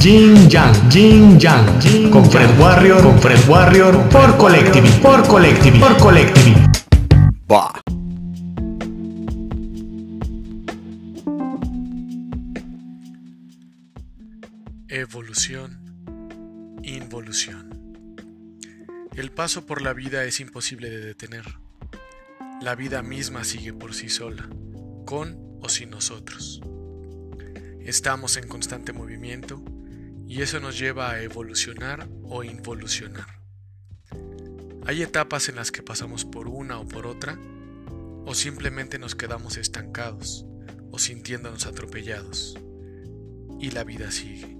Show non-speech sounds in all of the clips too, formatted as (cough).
Jin Yang, Jin Yang, con Fred Warrior, con Fred Warrior, por Collective, por Collective, por Collective. Va. Evolución, involución. El paso por la vida es imposible de detener. La vida misma sigue por sí sola, con o sin nosotros. Estamos en constante movimiento y eso nos lleva a evolucionar o involucionar. Hay etapas en las que pasamos por una o por otra, o simplemente nos quedamos estancados o sintiéndonos atropellados. Y la vida sigue.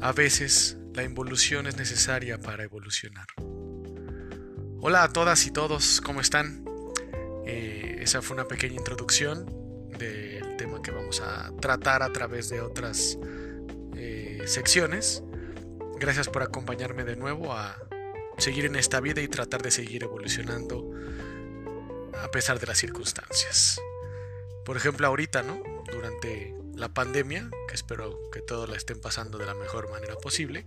A veces la involución es necesaria para evolucionar. Hola a todas y todos, ¿cómo están? Eh, esa fue una pequeña introducción del tema que vamos a tratar a través de otras secciones. Gracias por acompañarme de nuevo a seguir en esta vida y tratar de seguir evolucionando a pesar de las circunstancias. Por ejemplo, ahorita, ¿no? Durante la pandemia, que espero que todos la estén pasando de la mejor manera posible.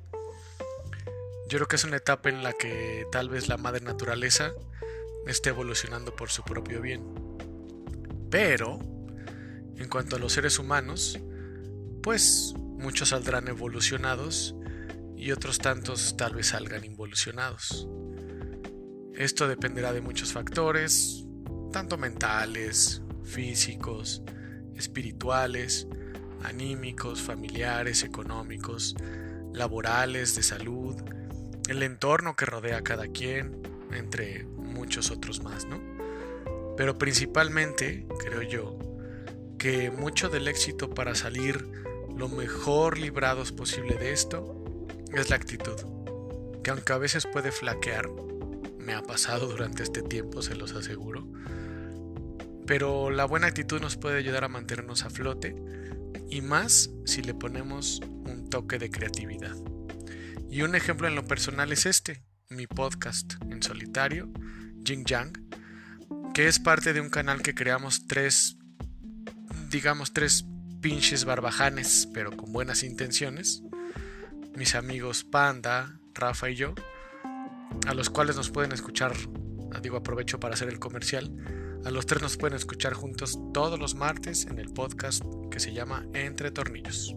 Yo creo que es una etapa en la que tal vez la madre naturaleza esté evolucionando por su propio bien. Pero, en cuanto a los seres humanos, pues muchos saldrán evolucionados y otros tantos tal vez salgan involucionados. Esto dependerá de muchos factores, tanto mentales, físicos, espirituales, anímicos, familiares, económicos, laborales, de salud, el entorno que rodea a cada quien, entre muchos otros más, ¿no? Pero principalmente, creo yo, que mucho del éxito para salir lo mejor librados posible de esto es la actitud, que aunque a veces puede flaquear, me ha pasado durante este tiempo, se los aseguro, pero la buena actitud nos puede ayudar a mantenernos a flote y más si le ponemos un toque de creatividad. Y un ejemplo en lo personal es este, mi podcast en solitario, Jing Yang, que es parte de un canal que creamos tres, digamos tres pinches barbajanes, pero con buenas intenciones, mis amigos Panda, Rafa y yo, a los cuales nos pueden escuchar, digo aprovecho para hacer el comercial, a los tres nos pueden escuchar juntos todos los martes en el podcast que se llama Entre Tornillos.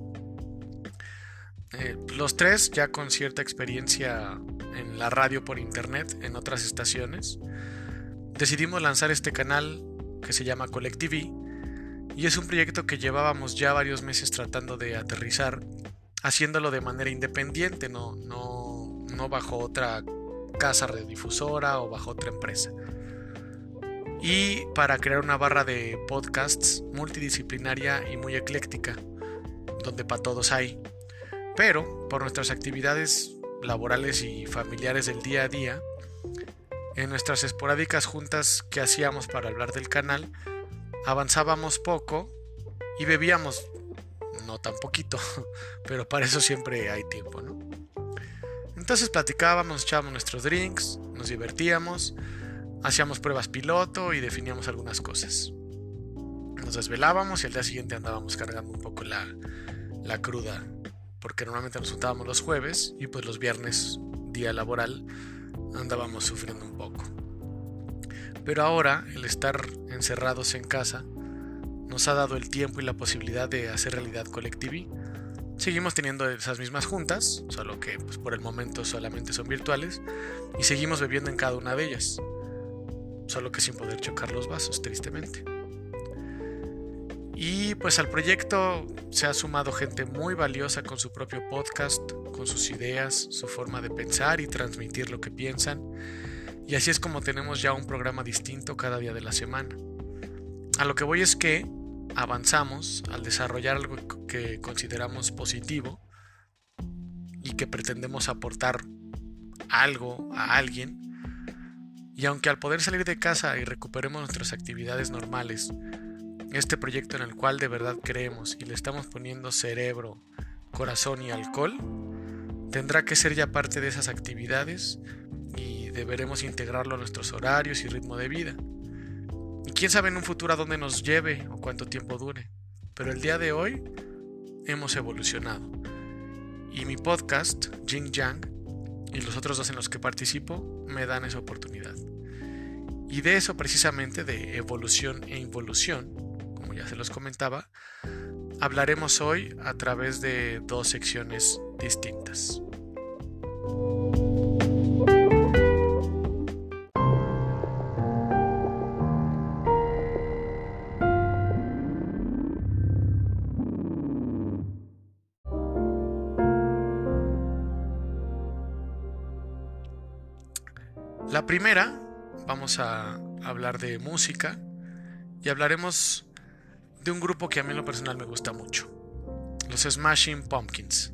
Eh, los tres ya con cierta experiencia en la radio por internet, en otras estaciones, decidimos lanzar este canal que se llama Collective y es un proyecto que llevábamos ya varios meses tratando de aterrizar, haciéndolo de manera independiente, no, no, no bajo otra casa redifusora o bajo otra empresa y para crear una barra de podcasts multidisciplinaria y muy ecléctica, donde para todos hay. Pero por nuestras actividades laborales y familiares del día a día, en nuestras esporádicas juntas que hacíamos para hablar del canal, avanzábamos poco y bebíamos, no tan poquito, (laughs) pero para eso siempre hay tiempo, ¿no? Entonces platicábamos, echábamos nuestros drinks, nos divertíamos, hacíamos pruebas piloto y definíamos algunas cosas. Nos desvelábamos y al día siguiente andábamos cargando un poco la, la cruda, porque normalmente nos juntábamos los jueves y pues los viernes, día laboral, andábamos sufriendo un poco. Pero ahora el estar encerrados en casa nos ha dado el tiempo y la posibilidad de hacer realidad Collective. Seguimos teniendo esas mismas juntas, solo que pues, por el momento solamente son virtuales, y seguimos bebiendo en cada una de ellas solo que sin poder chocar los vasos, tristemente. Y pues al proyecto se ha sumado gente muy valiosa con su propio podcast, con sus ideas, su forma de pensar y transmitir lo que piensan. Y así es como tenemos ya un programa distinto cada día de la semana. A lo que voy es que avanzamos al desarrollar algo que consideramos positivo y que pretendemos aportar algo a alguien y aunque al poder salir de casa y recuperemos nuestras actividades normales, este proyecto en el cual de verdad creemos y le estamos poniendo cerebro, corazón y alcohol, tendrá que ser ya parte de esas actividades deberemos integrarlo a nuestros horarios y ritmo de vida. Y quién sabe en un futuro a dónde nos lleve o cuánto tiempo dure. Pero el día de hoy hemos evolucionado. Y mi podcast, Jing Yang, y los otros dos en los que participo, me dan esa oportunidad. Y de eso precisamente, de evolución e involución, como ya se los comentaba, hablaremos hoy a través de dos secciones distintas. Primera, vamos a hablar de música y hablaremos de un grupo que a mí en lo personal me gusta mucho, los Smashing Pumpkins,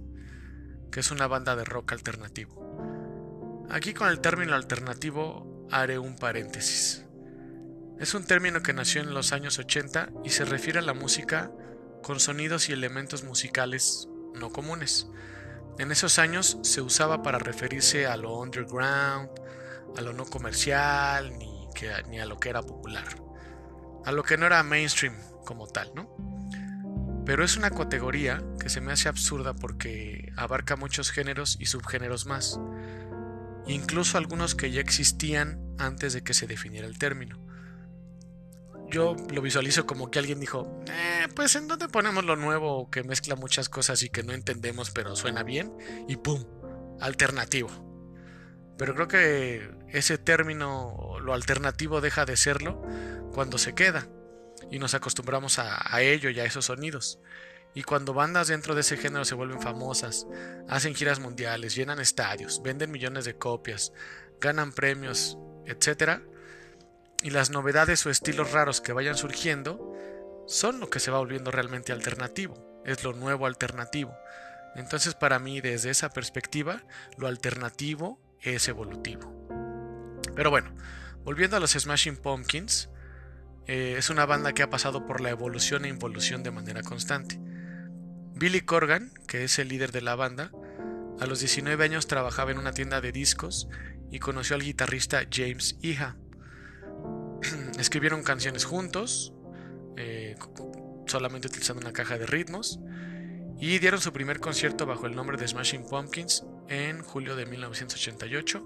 que es una banda de rock alternativo. Aquí con el término alternativo haré un paréntesis. Es un término que nació en los años 80 y se refiere a la música con sonidos y elementos musicales no comunes. En esos años se usaba para referirse a lo underground, a lo no comercial ni, ni a lo que era popular, a lo que no era mainstream como tal, ¿no? Pero es una categoría que se me hace absurda porque abarca muchos géneros y subgéneros más, incluso algunos que ya existían antes de que se definiera el término. Yo lo visualizo como que alguien dijo, eh, pues en dónde ponemos lo nuevo que mezcla muchas cosas y que no entendemos pero suena bien y ¡pum! Alternativo. Pero creo que ese término, lo alternativo, deja de serlo cuando se queda y nos acostumbramos a, ello y a esos sonidos. Y cuando bandas dentro de ese género se vuelven famosas, hacen giras mundiales, llenan estadios, venden millones de copias, ganan premios, etc. Y las novedades o estilos raros que vayan surgiendo son lo que se va volviendo realmente alternativo, es lo nuevo alternativo. Entonces para mí desde esa perspectiva, lo alternativo es evolutivo. Pero bueno, volviendo a los Smashing Pumpkins, eh, es una banda que ha pasado por la evolución e involución de manera constante. Billy Corgan, que es el líder de la banda, a los 19 años trabajaba en una tienda de discos y conoció al guitarrista James Iha. (clears throat) Escribieron canciones juntos, eh, solamente utilizando una caja de ritmos, y dieron su primer concierto bajo el nombre de Smashing Pumpkins en julio de 1988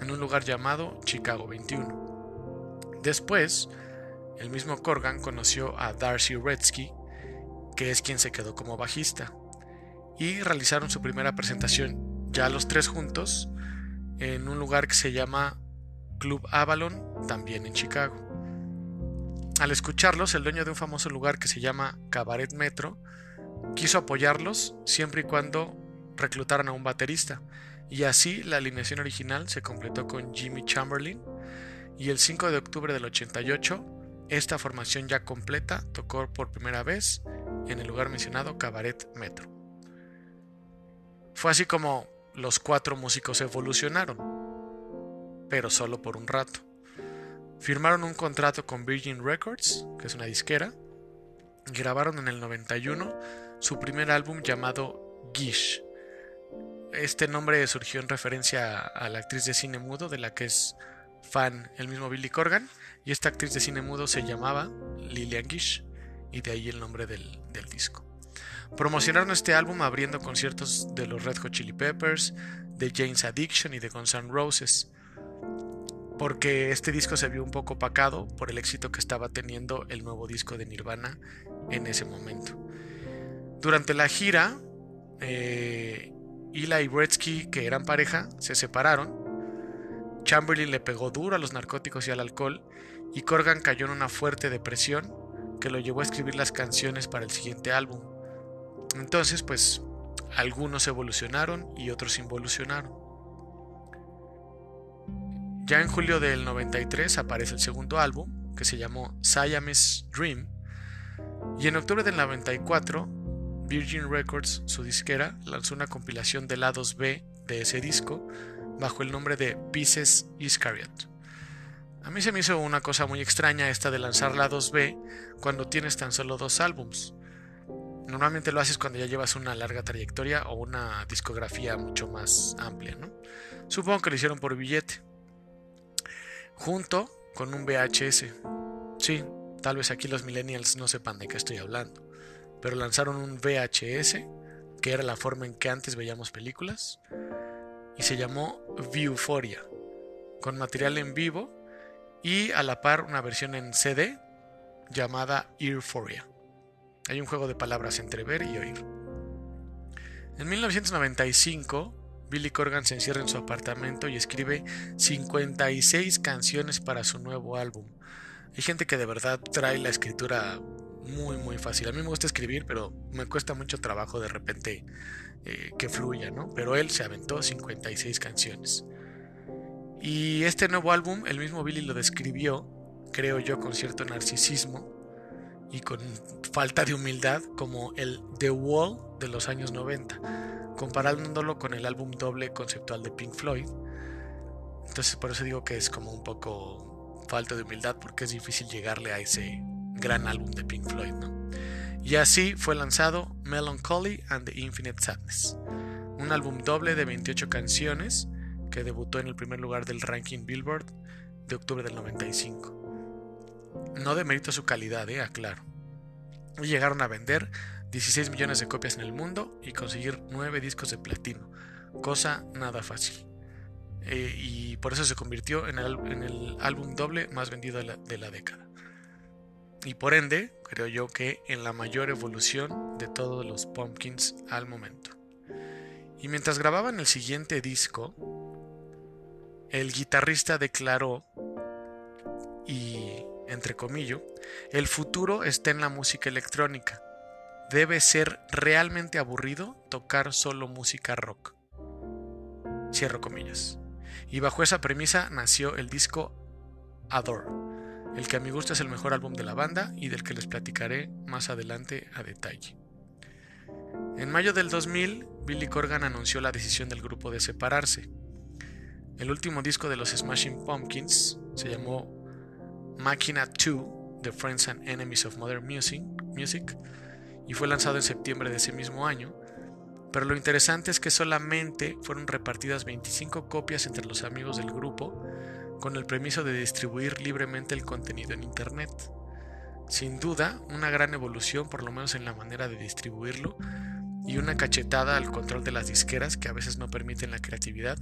en un lugar llamado Chicago 21. Después, el mismo Corgan conoció a Darcy Redsky, que es quien se quedó como bajista, y realizaron su primera presentación ya los tres juntos en un lugar que se llama Club Avalon, también en Chicago. Al escucharlos, el dueño de un famoso lugar que se llama Cabaret Metro quiso apoyarlos siempre y cuando reclutaran a un baterista, y así la alineación original se completó con Jimmy Chamberlain, y el 5 de octubre del 88, esta formación ya completa tocó por primera vez en el lugar mencionado Cabaret Metro. Fue así como los cuatro músicos evolucionaron, pero solo por un rato. Firmaron un contrato con Virgin Records, que es una disquera, y grabaron en el 91 su primer álbum llamado Gish. Este nombre surgió en referencia a la actriz de cine mudo de la que es fan el mismo Billy Corgan, y esta actriz de cine mudo se llamaba Lillian Gish, y de ahí el nombre del, disco. Promocionaron este álbum abriendo conciertos de los Red Hot Chili Peppers, de Jane's Addiction y de Guns N' Roses, porque este disco se vio un poco opacado por el éxito que estaba teniendo el nuevo disco de Nirvana en ese momento. Durante la gira, eh, Ila y Bretsky, que eran pareja, se separaron. Chamberlain le pegó duro a los narcóticos y al alcohol, y Corgan cayó en una fuerte depresión que lo llevó a escribir las canciones para el siguiente álbum. Entonces, pues, algunos evolucionaron y otros involucionaron. Ya en julio del 93 aparece el segundo álbum, que se llamó Siamese Dream, y en octubre del 94 Virgin Records, su disquera, lanzó una compilación de lados B de ese disco bajo el nombre de Pieces Iscariot. A mí se me hizo una cosa muy extraña esta de lanzar lados B cuando tienes tan solo dos álbums. Normalmente lo haces cuando ya llevas una larga trayectoria o una discografía mucho más amplia, ¿no? Supongo que lo hicieron por billete. Junto con un VHS. Sí, tal vez aquí los millennials no sepan de qué estoy hablando pero lanzaron un VHS que era la forma en que antes veíamos películas, y se llamó Viewphoria, con material en vivo y a la par una versión en CD llamada Earphoria. Hay un juego de palabras entre ver y oír. En 1995, Billy Corgan se encierra en su apartamento y escribe 56 canciones para su nuevo álbum. Hay gente que de verdad trae la escritura muy muy fácil. A mí me gusta escribir, pero me cuesta mucho trabajo de repente eh, que fluya, ¿no? Pero él se aventó 56 canciones. Y este nuevo álbum, el mismo Billy lo describió, creo yo, con cierto narcisismo y con falta de humildad, como el The Wall de los años 90, comparándolo con el álbum doble conceptual de Pink Floyd. Entonces por eso digo que es como un poco falta de humildad, porque es difícil llegarle a ese gran álbum de Pink Floyd. Y así fue lanzado Melancholy and the Infinite Sadness, un álbum doble de 28 canciones que debutó en el primer lugar del ranking Billboard de octubre del 95. No demerito su calidad, eh, aclaro. Y llegaron a vender 16 millones de copias en el mundo y conseguir 9 discos de platino, cosa nada fácil. Eh, y por eso se convirtió en el, álbum doble más vendido de la década. Y por ende, creo yo que en la mayor evolución de todos los Pumpkins al momento. Y mientras grababan el siguiente disco, el guitarrista declaró, y entre comillas, el futuro está en la música electrónica. Debe ser realmente aburrido tocar solo música rock. Cierro comillas. Y bajo esa premisa nació el disco Adore, el que a mi gusto es el mejor álbum de la banda y del que les platicaré más adelante a detalle. En mayo del 2000, Billy Corgan anunció la decisión del grupo de separarse. El último disco de los Smashing Pumpkins se llamó Machina 2, The Friends and Enemies of Modern Music, y fue lanzado en septiembre de ese mismo año, pero lo interesante es que solamente fueron repartidas 25 copias entre los amigos del grupo con el permiso de distribuir libremente el contenido en Internet. Sin duda, una gran evolución, por lo menos en la manera de distribuirlo, y una cachetada al control de las disqueras que a veces no permiten la creatividad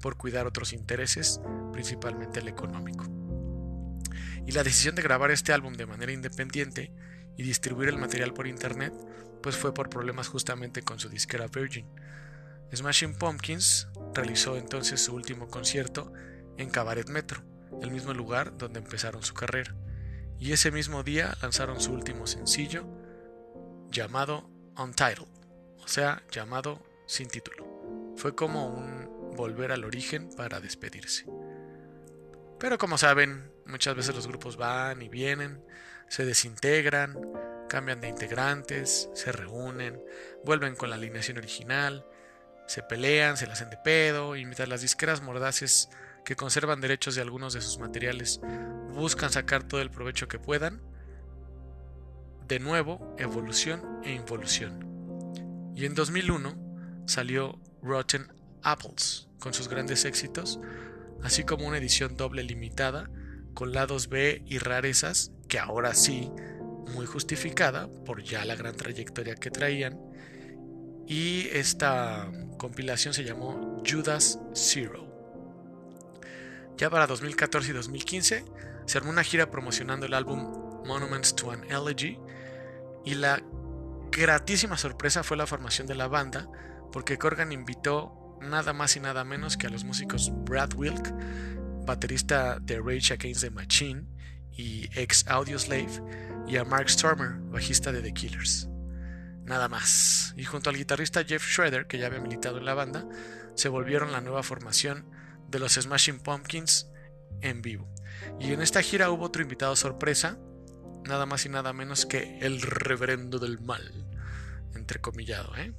por cuidar otros intereses, principalmente el económico. Y la decisión de grabar este álbum de manera independiente y distribuir el material por internet, pues fue por problemas justamente con su disquera Virgin. Smashing Pumpkins realizó entonces su último concierto en Cabaret Metro, el mismo lugar donde empezaron su carrera, y ese mismo día lanzaron su último sencillo llamado Untitled o sea, llamado sin título. Fue como un volver al origen para despedirse. Pero como saben, muchas veces los grupos van y vienen, se desintegran, cambian de integrantes, se reúnen, vuelven con la alineación original, se pelean, se la hacen de pedo, y mientras las disqueras mordaces que conservan derechos de algunos de sus materiales buscan sacar todo el provecho que puedan, de nuevo, evolución e involución. Y en 2001 salió Rotten Apples con sus grandes éxitos, así como una edición doble limitada con lados B y rarezas que ahora sí, muy justificada por ya la gran trayectoria que traían. Y esta compilación se llamó Judas Zero. Ya para 2014 y 2015 se armó una gira promocionando el álbum Monuments to an Elegy y la gratísima sorpresa fue la formación de la banda, porque Corgan invitó nada más y nada menos que a los músicos Brad Wilk, baterista de Rage Against the Machine y ex Audioslave, y a Mark Stormer, bajista de The Killers. Nada más. Y junto al guitarrista Jeff Shredder, que ya había militado en la banda, se volvieron la nueva formación de los Smashing Pumpkins en vivo. Y en esta gira hubo otro invitado sorpresa, nada más y nada menos que el reverendo del mal entrecomillado, ¿eh?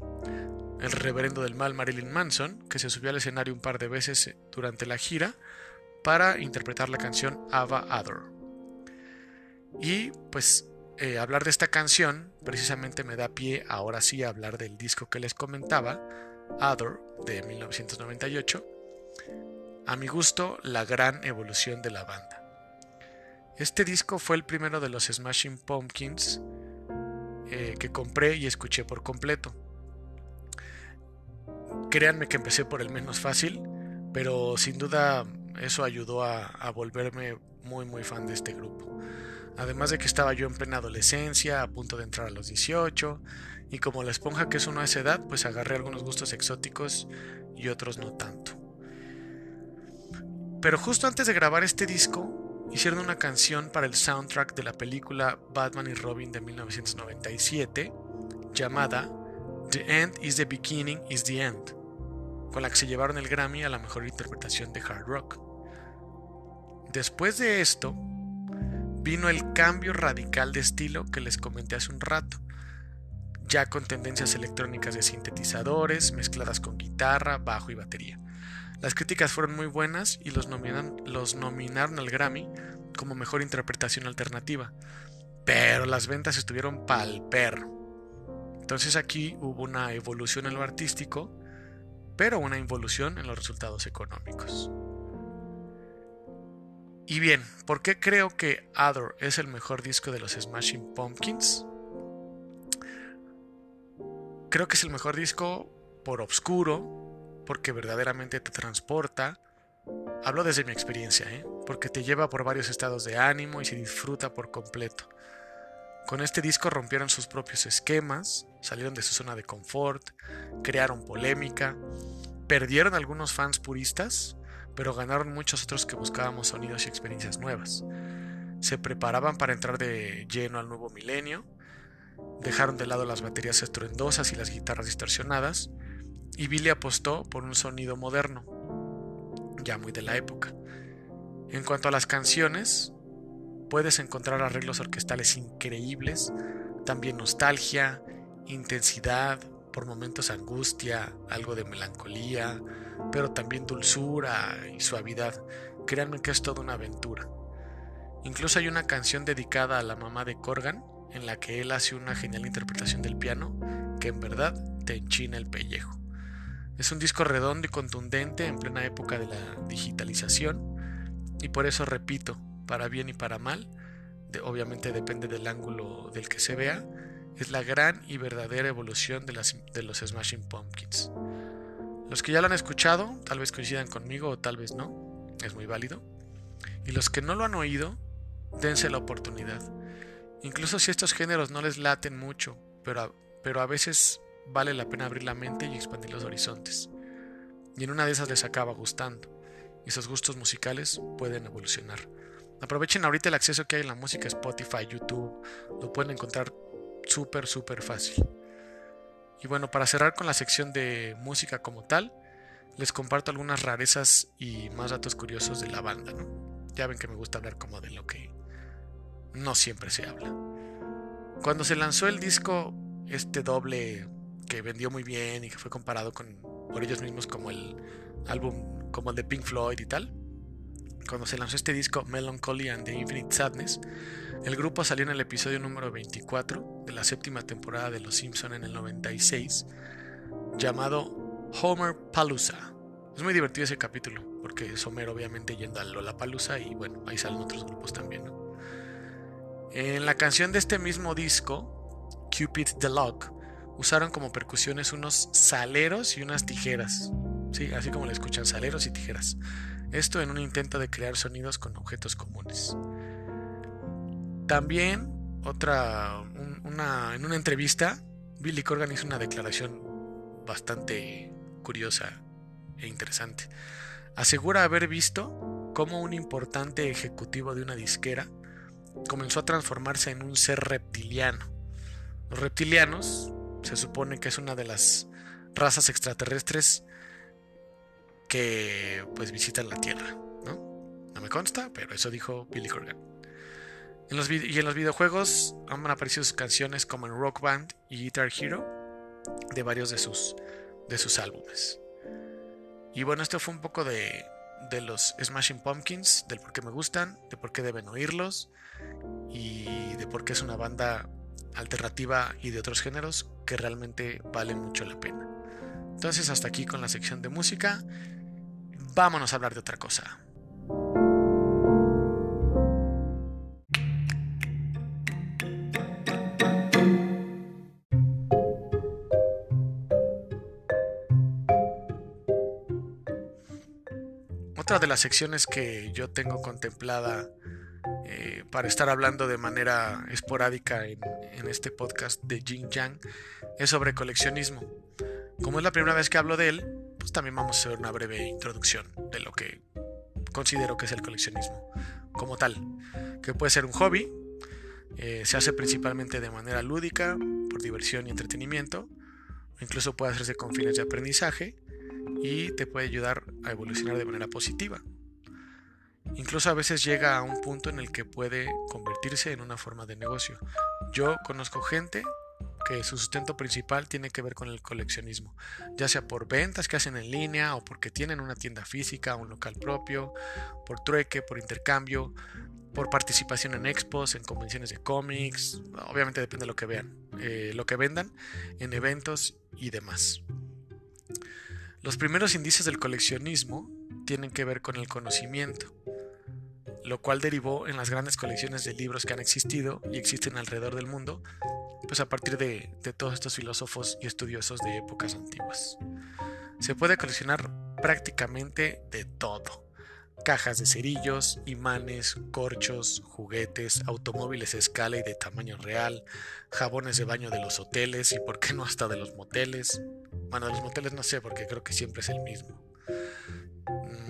el reverendo del mal Marilyn Manson, que se subió al escenario un par de veces durante la gira para interpretar la canción Ava Ador. Y pues eh, hablar de esta canción precisamente me da pie ahora sí a hablar del disco que les comentaba, Ador, de 1998. A mi gusto, la gran evolución de la banda. Este disco fue el primero de los Smashing Pumpkins eh, que compré y escuché por completo. Créanme que empecé por el menos fácil, pero sin duda eso ayudó a, volverme muy muy fan de este grupo. Además de que estaba yo en plena adolescencia, a punto de entrar a los 18, y como la esponja que es uno a esa edad, pues agarré algunos gustos exóticos y otros no tanto. Pero justo antes de grabar este disco, hicieron una canción para el soundtrack de la película Batman y Robin de 1997, llamada The End is the Beginning is the End, con la que se llevaron el Grammy a la mejor interpretación de hard rock. Después de esto, vino el cambio radical de estilo que les comenté hace un rato, ya con tendencias electrónicas de sintetizadores mezcladas con guitarra, bajo y batería. Las críticas fueron muy buenas y los, los nominaron al Grammy como mejor interpretación alternativa, pero las ventas estuvieron pal. Entonces aquí hubo una evolución en lo artístico, pero una involución en los resultados económicos. Y bien, ¿por qué creo que Other es el mejor disco de los Smashing Pumpkins? Creo que es el mejor disco por obscuro, porque verdaderamente te transporta. Hablo desde mi experiencia, ¿eh? porque te lleva por varios estados de ánimo y se disfruta por completo. Con este disco rompieron sus propios esquemas, salieron de su zona de confort, crearon polémica, perdieron algunos fans puristas, pero ganaron muchos otros que buscábamos sonidos y experiencias nuevas. Se preparaban para entrar de lleno al nuevo milenio, dejaron de lado las baterías estruendosas y las guitarras distorsionadas, y Billy apostó por un sonido moderno, ya muy de la época. En cuanto a las canciones, puedes encontrar arreglos orquestales increíbles, también nostalgia, intensidad, por momentos angustia, algo de melancolía, pero también dulzura y suavidad. Créanme que es toda una aventura. Incluso hay una canción dedicada a la mamá de Corgan, en la que él hace una genial interpretación del piano que en verdad te enchina el pellejo. Es un disco redondo y contundente en plena época de la digitalización y por eso repito, para bien y para mal, obviamente depende del ángulo del que se vea, es la gran y verdadera evolución de, de los Smashing Pumpkins. Los que ya lo han escuchado, tal vez coincidan conmigo o tal vez no, es muy válido. Y los que no lo han oído, dense la oportunidad. Incluso si estos géneros no les laten mucho, pero pero a veces vale la pena abrir la mente y expandir los horizontes. Y en una de esas les acaba gustando. Y esos gustos musicales pueden evolucionar. Aprovechen ahorita el acceso que hay en la música Spotify, YouTube. Lo pueden encontrar súper, súper fácil. Y bueno, para cerrar con la sección de música como tal, les comparto algunas rarezas y más datos curiosos de la banda. Ya ven que me gusta hablar como de lo que no siempre se habla. Cuando se lanzó el disco, este doble que vendió muy bien y que fue comparado con, por ellos mismos como el álbum, como el de Pink Floyd y tal, cuando se lanzó este disco Melancholy and the Infinite Sadness, el grupo salió en el episodio número 24 de la séptima temporada de Los Simpson en el 96, llamado Homer Palooza. Es muy divertido ese capítulo, porque es Homer obviamente yendo a Lollapalooza y bueno, ahí salen otros grupos también. En la canción de este mismo disco, Cupid the Lock, usaron como percusiones unos saleros y unas tijeras. Sí, así como le escuchan, saleros y tijeras. Esto en un intento de crear sonidos con objetos comunes. También, otra, una, en una entrevista, Billy Corgan hizo una declaración bastante curiosa e interesante. Asegura haber visto cómo un importante ejecutivo de una disquera comenzó a transformarse en un ser reptiliano. Los reptilianos se supone que es una de las razas extraterrestres que pues visitan la Tierra, ¿no? No me consta, pero eso dijo Billy Corgan y en los videojuegos han aparecido sus canciones como en Rock Band y Guitar Hero de varios de sus, de sus álbumes. Y bueno, esto fue un poco de, de los Smashing Pumpkins, del por qué me gustan, de por qué deben oírlos y de por qué es una banda alternativa y de otros géneros que realmente vale mucho la pena. Entonces hasta aquí con la sección de música. Vámonos a hablar de otra cosa. Otra de las secciones que yo tengo contemplada eh, para estar hablando de manera esporádica en, este podcast de Jin Yang es sobre coleccionismo. Como es la primera vez que hablo de él, pues también vamos a hacer una breve introducción de lo que considero que es el coleccionismo como tal, que puede ser un hobby, eh, se hace principalmente de manera lúdica, por diversión y entretenimiento, incluso puede hacerse con fines de aprendizaje y te puede ayudar a evolucionar de manera positiva. Incluso a veces llega a un punto en el que puede convertirse en una forma de negocio. Yo conozco gente que su sustento principal tiene que ver con el coleccionismo, ya sea por ventas que hacen en línea o porque tienen una tienda física, un local propio, por trueque, por intercambio, por participación en expos, en convenciones de cómics, obviamente depende de lo que vean, eh, lo que vendan, en eventos y demás. Los primeros indicios del coleccionismo tienen que ver con el conocimiento, lo cual derivó en las grandes colecciones de libros que han existido y existen alrededor del mundo, pues a partir de, de todos estos filósofos y estudiosos de épocas antiguas. Se puede coleccionar prácticamente de todo cajas de cerillos, imanes, corchos, juguetes, automóviles a escala y de tamaño real, jabones de baño de los hoteles y por qué no hasta de los moteles. Bueno, de los moteles no sé porque creo que siempre es el mismo.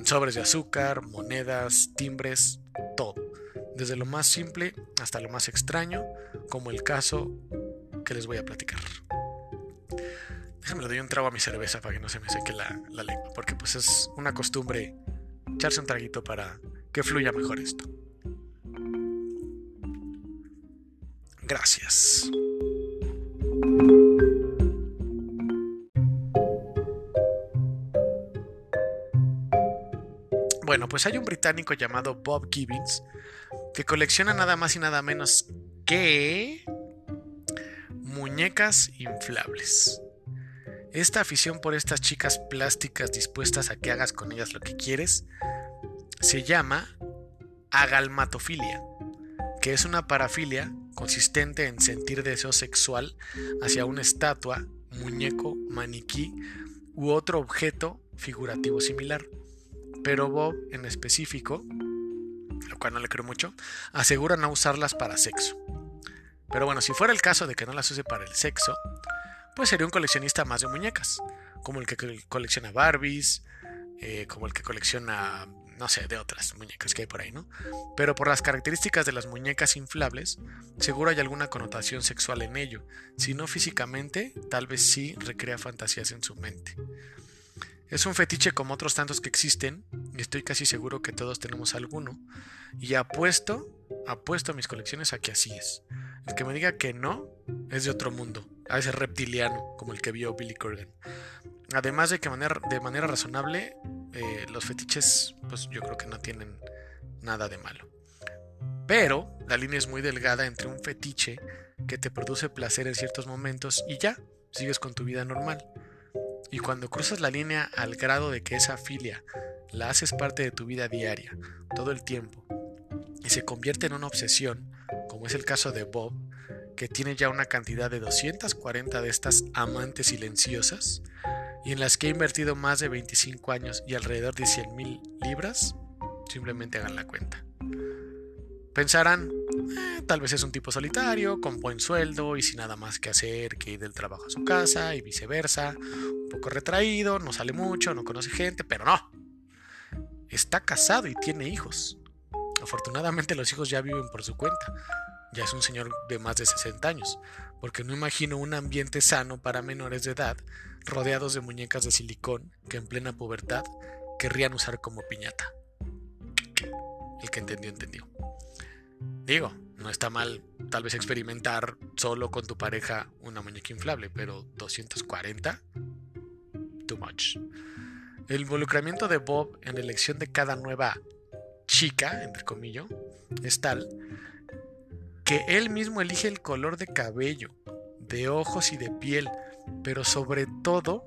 Sobres de azúcar, monedas, timbres, todo. Desde lo más simple hasta lo más extraño, como el caso que les voy a platicar. Déjame le doy un trago a mi cerveza para que no se me seque la, la lengua, porque pues es una costumbre echarse un traguito para que fluya mejor esto. Gracias. Bueno, pues hay un británico llamado Bob Gibbons que colecciona nada más y nada menos que muñecas inflables. Esta afición por estas chicas plásticas dispuestas a que hagas con ellas lo que quieres se llama agalmatofilia, que es una parafilia consistente en sentir deseo sexual hacia una estatua, muñeco, maniquí u otro objeto figurativo similar. Pero Bob en específico, lo cual no le creo mucho, asegura no usarlas para sexo. Pero bueno, si fuera el caso de que no las use para el sexo, pues sería un coleccionista más de muñecas, como el que colecciona Barbies, eh, como el que colecciona, no sé, de otras muñecas que hay por ahí, ¿no? Pero por las características de las muñecas inflables, seguro hay alguna connotación sexual en ello, si no físicamente, tal vez sí recrea fantasías en su mente. Es un fetiche como otros tantos que existen, y estoy casi seguro que todos tenemos alguno, y apuesto, apuesto a mis colecciones a que así es. El que me diga que no, es de otro mundo a ese reptiliano como el que vio Billy Corgan. Además de que de manera razonable, eh, los fetiches, pues yo creo que no tienen nada de malo. Pero la línea es muy delgada entre un fetiche que te produce placer en ciertos momentos y ya, sigues con tu vida normal. Y cuando cruzas la línea al grado de que esa filia la haces parte de tu vida diaria, todo el tiempo, y se convierte en una obsesión, como es el caso de Bob, que tiene ya una cantidad de 240 de estas amantes silenciosas y en las que ha invertido más de 25 años y alrededor de 100 mil libras, simplemente hagan la cuenta. Pensarán, tal vez es un tipo solitario, con buen sueldo y sin nada más que hacer que ir del trabajo a su casa y viceversa, un poco retraído, no sale mucho, no conoce gente, pero no. Está casado y tiene hijos. Afortunadamente los hijos ya viven por su cuenta, ya es un señor de más de 60 años, porque no imagino un ambiente sano para menores de edad rodeados de muñecas de silicón que en plena pubertad querrían usar como piñata. El que entendió, entendió. Digo, no está mal tal vez experimentar solo con tu pareja una muñeca inflable, pero 240, too much. El involucramiento de Bob en la elección de cada nueva chica, entre comillas, es tal que él mismo elige el color de cabello, de ojos y de piel, pero sobre todo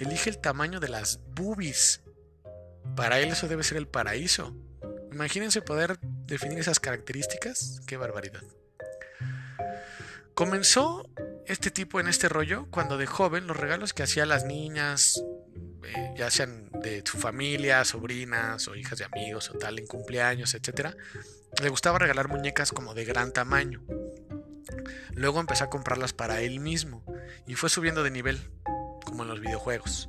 elige el tamaño de las boobies. Para él eso debe ser el paraíso. Imagínense poder definir esas características. Qué barbaridad. Comenzó este tipo en este rollo cuando de joven los regalos que hacía a las niñas, eh, ya sean de su familia, sobrinas o hijas de amigos o tal, en cumpleaños, etc., le gustaba regalar muñecas como de gran tamaño. Luego empezó a comprarlas para él mismo y fue subiendo de nivel, como en los videojuegos,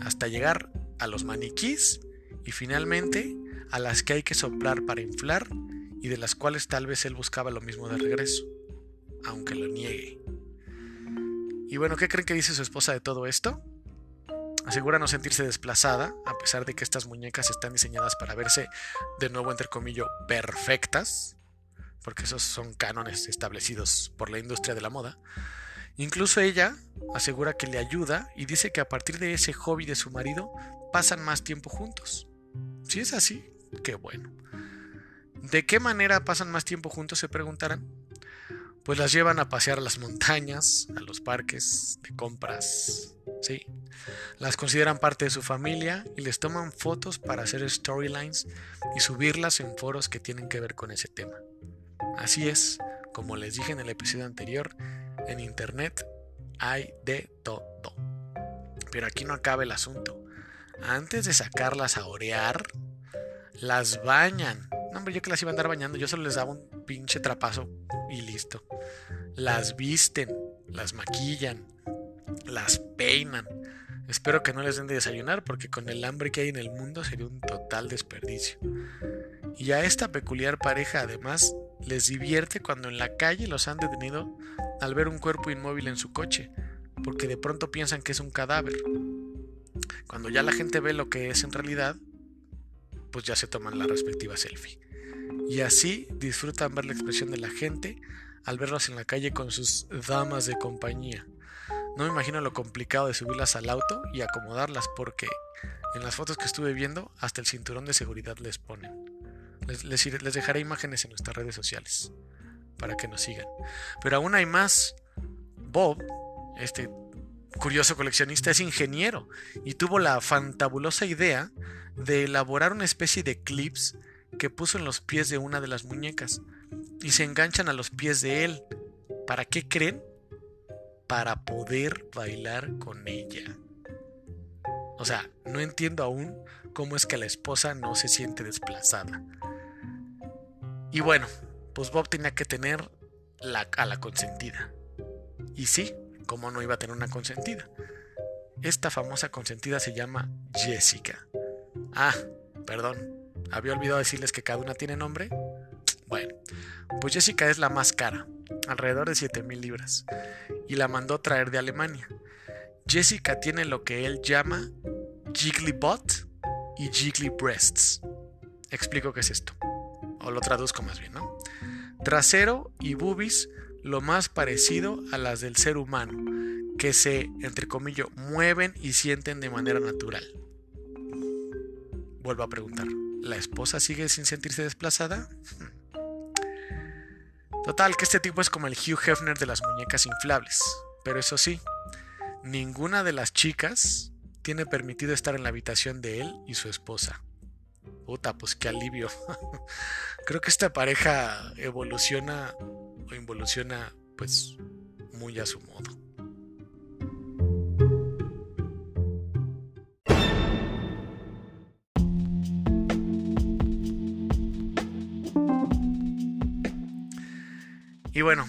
hasta llegar a los maniquís y finalmente a las que hay que soplar para inflar y de las cuales tal vez él buscaba lo mismo de regreso, aunque lo niegue. Y bueno, ¿qué creen que dice su esposa de todo esto? Asegura no sentirse desplazada, a pesar de que estas muñecas están diseñadas para verse, de nuevo entre comillas, perfectas, porque esos son cánones establecidos por la industria de la moda. Incluso ella asegura que le ayuda y dice que a partir de ese hobby de su marido pasan más tiempo juntos. Si es así, qué bueno. ¿De qué manera pasan más tiempo juntos? Se preguntarán. Pues las llevan a pasear a las montañas, a los parques, de compras, ¿sí? Las consideran parte de su familia y les toman fotos para hacer storylines y subirlas en foros que tienen que ver con ese tema. Así es, como les dije en el episodio anterior, en internet hay de todo. Pero aquí no acaba el asunto. Antes de sacarlas a orear, las bañan. No, hombre, yo que las iba a andar bañando, yo solo les daba un pinche trapazo y listo. Las visten, las maquillan, las peinan. Espero que no les den de desayunar porque con el hambre que hay en el mundo sería un total desperdicio. Y a esta peculiar pareja además les divierte cuando en la calle los han detenido al ver un cuerpo inmóvil en su coche, porque de pronto piensan que es un cadáver. Cuando ya la gente ve lo que es en realidad, pues ya se toman la respectiva selfie. Y así disfrutan ver la expresión de la gente al verlos en la calle con sus damas de compañía. No me imagino lo complicado de subirlas al auto y acomodarlas porque en las fotos que estuve viendo hasta el cinturón de seguridad les ponen. Les, les, dejaré imágenes en nuestras redes sociales para que nos sigan. Pero aún hay más. Bob, este curioso coleccionista, es ingeniero y tuvo la fantabulosa idea de elaborar una especie de clips que puso en los pies de una de las muñecas y se enganchan a los pies de él. ¿Para qué creen? Para poder bailar con ella. O sea, no entiendo aún cómo es que la esposa no se siente desplazada. Y bueno, pues Bob tenía que tener la, a la consentida. Y sí, ¿cómo no iba a tener una consentida? Esta famosa consentida se llama Jessica. Ah, perdón, había olvidado decirles que cada una tiene nombre. Bueno, pues Jessica es la más cara, alrededor de 7000 libras, y la mandó traer de Alemania. Jessica tiene lo que él llama Jiggly Butt y Jiggly Breasts. Explico qué es esto o lo traduzco más bien, ¿no? Trasero y boobies lo más parecido a las del ser humano, que se, entre comillas, mueven y sienten de manera natural. Vuelvo a preguntar, ¿la esposa sigue sin sentirse desplazada? Total, que este tipo es como el Hugh Hefner de las muñecas inflables, pero eso sí, ninguna de las chicas tiene permitido estar en la habitación de él y su esposa. Puta, pues qué alivio. (laughs) Creo que esta pareja evoluciona involuciona pues muy a su modo. Y bueno,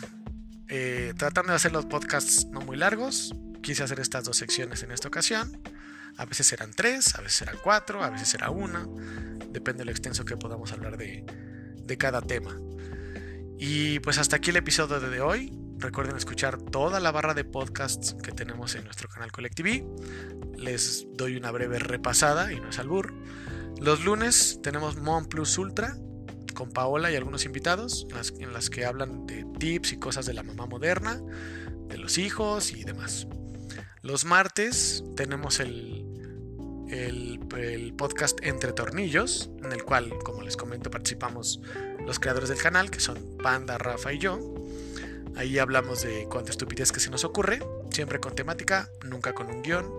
eh, tratando de hacer los podcasts no muy largos, quise hacer estas dos secciones en esta ocasión. A veces serán tres, a veces serán cuatro, a veces será una depende de lo extenso que podamos hablar de, cada tema. Y pues hasta aquí el episodio de hoy. Recuerden escuchar toda la barra de podcasts que tenemos en nuestro canal Colectiví. Les doy una breve repasada y no es albur. Los lunes tenemos Mon Plus Ultra con Paola y algunos invitados, en las, que hablan de tips y cosas de la mamá moderna, de los hijos y demás. Los martes tenemos el el, podcast Entre Tornillos, en el cual, como les comento, participamos los creadores del canal, que son Panda, Rafa y yo. Ahí hablamos de cuánta estupidez que se nos ocurre, siempre con temática, nunca con un guion,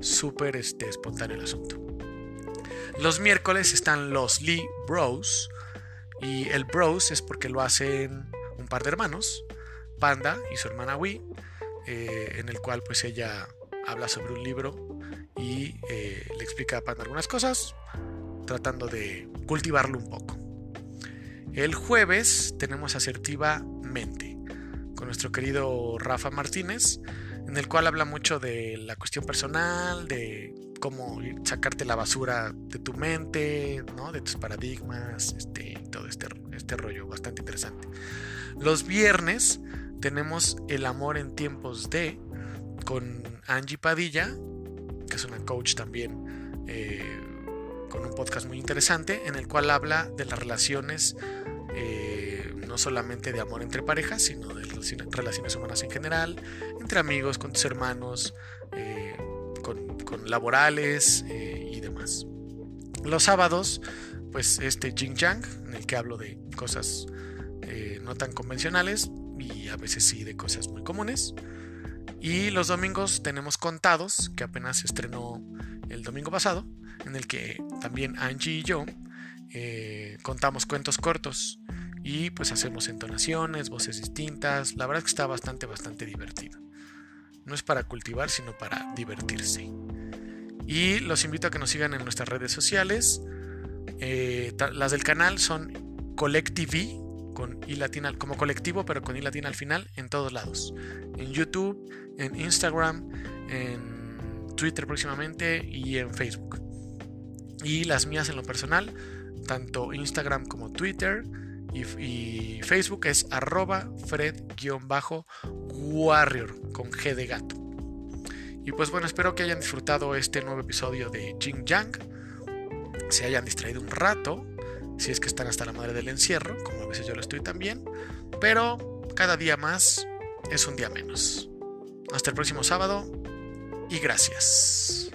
súper este, espontáneo el asunto. Los miércoles están los Lee Bros, y el Bros es porque lo hacen un par de hermanos, Panda y su hermana Wii, eh, en el cual pues ella habla sobre un libro y eh, le explica a Panda algunas cosas, tratando de cultivarlo un poco. El jueves tenemos Asertivamente con nuestro querido Rafa Martínez, en el cual habla mucho de la cuestión personal, de cómo sacarte la basura de tu mente, ¿no? de tus paradigmas, este, todo este, este rollo bastante interesante. Los viernes tenemos El amor en tiempos de con Angie Padilla, que es una coach también eh, con un podcast muy interesante, en el cual habla de las relaciones, eh, no solamente de amor entre parejas, sino de relaciones humanas en general, entre amigos, con tus hermanos, eh, con, laborales y demás. Los sábados, pues este Jing Yang, en el que hablo de cosas no tan convencionales y a veces sí de cosas muy comunes. Y los domingos tenemos Contados, que apenas se estrenó el domingo pasado, en el que también Angie y yo eh, contamos cuentos cortos y pues hacemos entonaciones, voces distintas. La verdad es que está bastante, bastante divertido. No es para cultivar, sino para divertirse. Y los invito a que nos sigan en nuestras redes sociales. Eh, las del canal son Collective con I latina como colectivo, pero con I latina al final en todos lados. En YouTube, en Instagram, en Twitter próximamente y en Facebook. Y las mías en lo personal, tanto Instagram como Twitter y, Facebook es arroba fred-warrior con G de gato. Y pues bueno, espero que hayan disfrutado este nuevo episodio de Jing Yang. Se hayan distraído un rato si es que están hasta la madre del encierro, como a veces yo lo estoy también, pero cada día más es un día menos. Hasta el próximo sábado y gracias.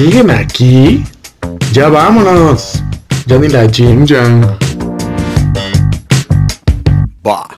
¿Siguen aquí? Ya vámonos. Ya ni la Jim Jam. Bah.